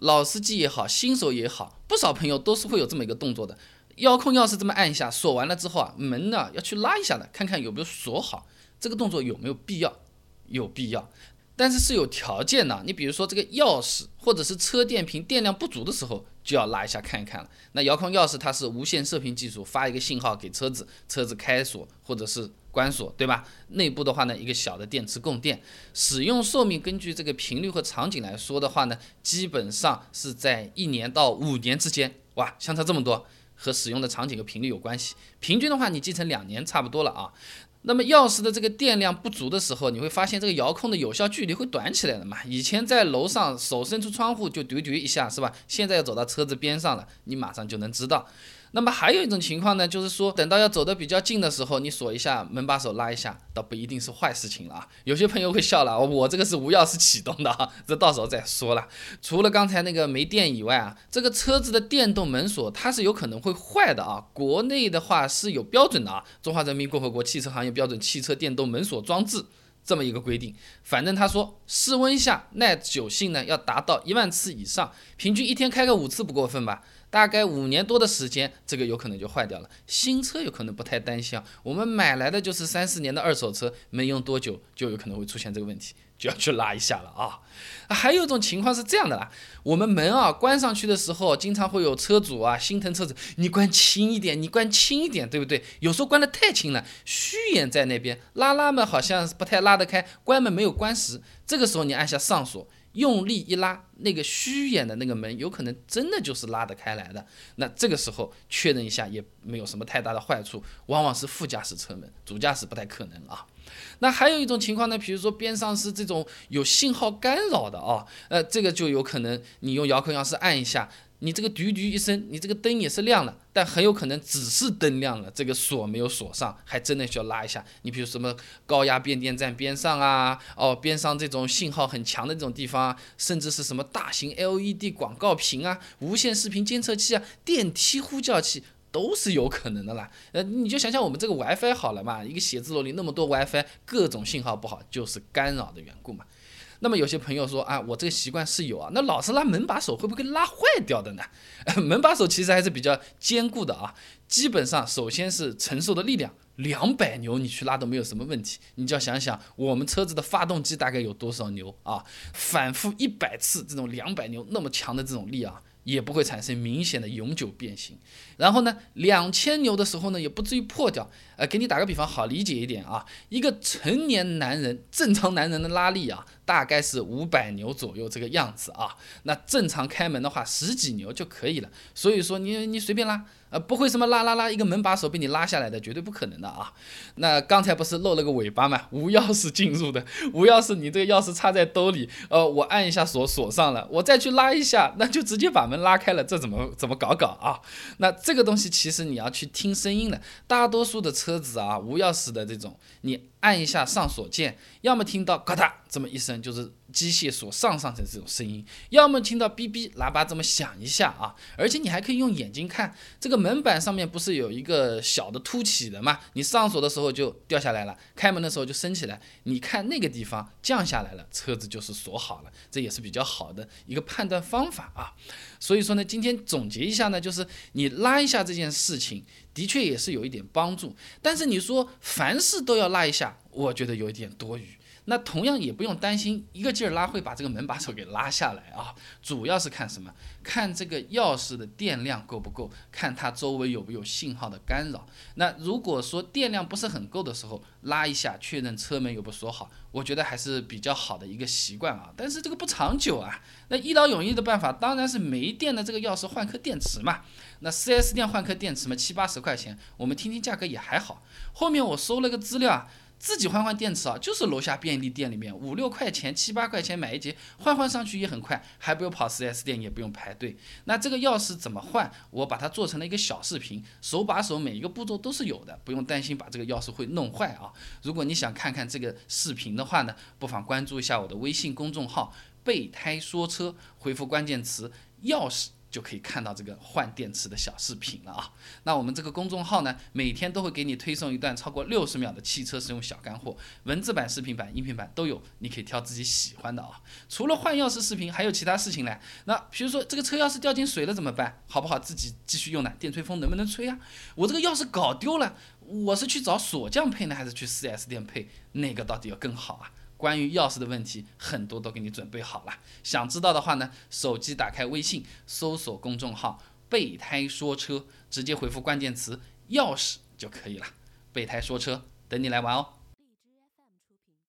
老司机也好，新手也好，不少朋友都是会有这么一个动作的。遥控钥匙这么按一下，锁完了之后啊，门呢要去拉一下的，看看有没有锁好。这个动作有没有必要？有必要，但是是有条件的。你比如说这个钥匙或者是车电瓶电量不足的时候，就要拉一下看一看了。那遥控钥匙它是无线射频技术，发一个信号给车子，车子开锁或者是关锁，对吧？内部的话呢，一个小的电池供电。使用寿命根据这个频率和场景来说的话呢，基本上是在一年到五年之间。哇，相差这么多，和使用的场景和频率有关系。平均的话，你记成两年差不多了啊。那么钥匙的这个电量不足的时候，你会发现这个遥控的有效距离会短起来的嘛？以前在楼上手伸出窗户就嘟嘟一下，是吧？现在要走到车子边上了，你马上就能知道。那么还有一种情况呢，就是说等到要走得比较近的时候，你锁一下门把手拉一下，倒不一定是坏事情了啊。有些朋友会笑了，我这个是无钥匙启动的啊，这到时候再说了。除了刚才那个没电以外啊，这个车子的电动门锁它是有可能会坏的啊。国内的话是有标准的啊，《中华人民共和国汽车行业标准汽车电动门锁装置》这么一个规定。反正他说室温下耐久性呢要达到一万次以上，平均一天开个五次不过分吧。大概五年多的时间，这个有可能就坏掉了。新车有可能不太担心啊，我们买来的就是三四年的二手车，没用多久就有可能会出现这个问题，就要去拉一下了啊。还有一种情况是这样的啦，我们门啊关上去的时候，经常会有车主啊心疼车子，你关轻一点，你关轻一点，对不对？有时候关的太轻了，虚掩在那边，拉拉门好像是不太拉得开，关门没有关实，这个时候你按下上锁。用力一拉，那个虚掩的那个门，有可能真的就是拉得开来的。那这个时候确认一下，也没有什么太大的坏处，往往是副驾驶车门，主驾驶不太可能啊。那还有一种情况呢，比如说边上是这种有信号干扰的啊，呃，这个就有可能你用遥控钥匙按一下。你这个嘟嘟一声，你这个灯也是亮了，但很有可能只是灯亮了，这个锁没有锁上，还真的需要拉一下。你比如什么高压变电站边上啊，哦边上这种信号很强的这种地方啊，甚至是什么大型 LED 广告屏啊、无线视频监测器啊、电梯呼叫器，都是有可能的啦。呃，你就想想我们这个 WiFi 好了嘛，一个写字楼里那么多 WiFi，各种信号不好，就是干扰的缘故嘛。那么有些朋友说啊，我这个习惯是有啊，那老是拉门把手会不会拉坏掉的呢？门把手其实还是比较坚固的啊，基本上首先是承受的力量两百牛，你去拉都没有什么问题。你就要想想我们车子的发动机大概有多少牛啊，反复一百次这种两百牛那么强的这种力啊。也不会产生明显的永久变形，然后呢，两千牛的时候呢，也不至于破掉。呃，给你打个比方，好理解一点啊，一个成年男人正常男人的拉力啊，大概是五百牛左右这个样子啊。那正常开门的话，十几牛就可以了。所以说，你你随便拉。呃，不会什么拉拉拉，一个门把手被你拉下来的，绝对不可能的啊！那刚才不是露了个尾巴吗？无钥匙进入的，无钥匙，你这个钥匙插在兜里，呃，我按一下锁锁上了，我再去拉一下，那就直接把门拉开了，这怎么怎么搞搞啊？那这个东西其实你要去听声音的，大多数的车子啊，无钥匙的这种，你。按一下上锁键，要么听到咔嗒这么一声，就是机械锁上上的这种声音；要么听到哔哔喇叭这么响一下啊。而且你还可以用眼睛看，这个门板上面不是有一个小的凸起的吗？你上锁的时候就掉下来了，开门的时候就升起来。你看那个地方降下来了，车子就是锁好了，这也是比较好的一个判断方法啊。所以说呢，今天总结一下呢，就是你拉一下这件事情。的确也是有一点帮助，但是你说凡事都要拉一下，我觉得有一点多余。那同样也不用担心一个劲儿拉会把这个门把手给拉下来啊，主要是看什么？看这个钥匙的电量够不够，看它周围有没有信号的干扰。那如果说电量不是很够的时候，拉一下确认车门有没有锁好，我觉得还是比较好的一个习惯啊。但是这个不长久啊。那一劳永逸的办法当然是没电的这个钥匙换颗电池嘛。那 4S 店换颗电池嘛，七八十块钱，我们听听价格也还好。后面我搜了个资料啊。自己换换电池啊，就是楼下便利店里面五六块钱、七八块钱买一节，换换上去也很快，还不用跑 4S 店，也不用排队。那这个钥匙怎么换？我把它做成了一个小视频，手把手每一个步骤都是有的，不用担心把这个钥匙会弄坏啊。如果你想看看这个视频的话呢，不妨关注一下我的微信公众号“备胎说车”，回复关键词“钥匙”。就可以看到这个换电池的小视频了啊。那我们这个公众号呢，每天都会给你推送一段超过六十秒的汽车使用小干货，文字版、视频版、音频版都有，你可以挑自己喜欢的啊。除了换钥匙视频，还有其他事情嘞。那比如说这个车钥匙掉进水了怎么办？好不好自己继续用呢？电吹风能不能吹啊？我这个钥匙搞丢了，我是去找锁匠配呢，还是去 4S 店配？哪个到底要更好啊？关于钥匙的问题，很多都给你准备好了。想知道的话呢，手机打开微信，搜索公众号“备胎说车”，直接回复关键词“钥匙”就可以了。备胎说车，等你来玩哦。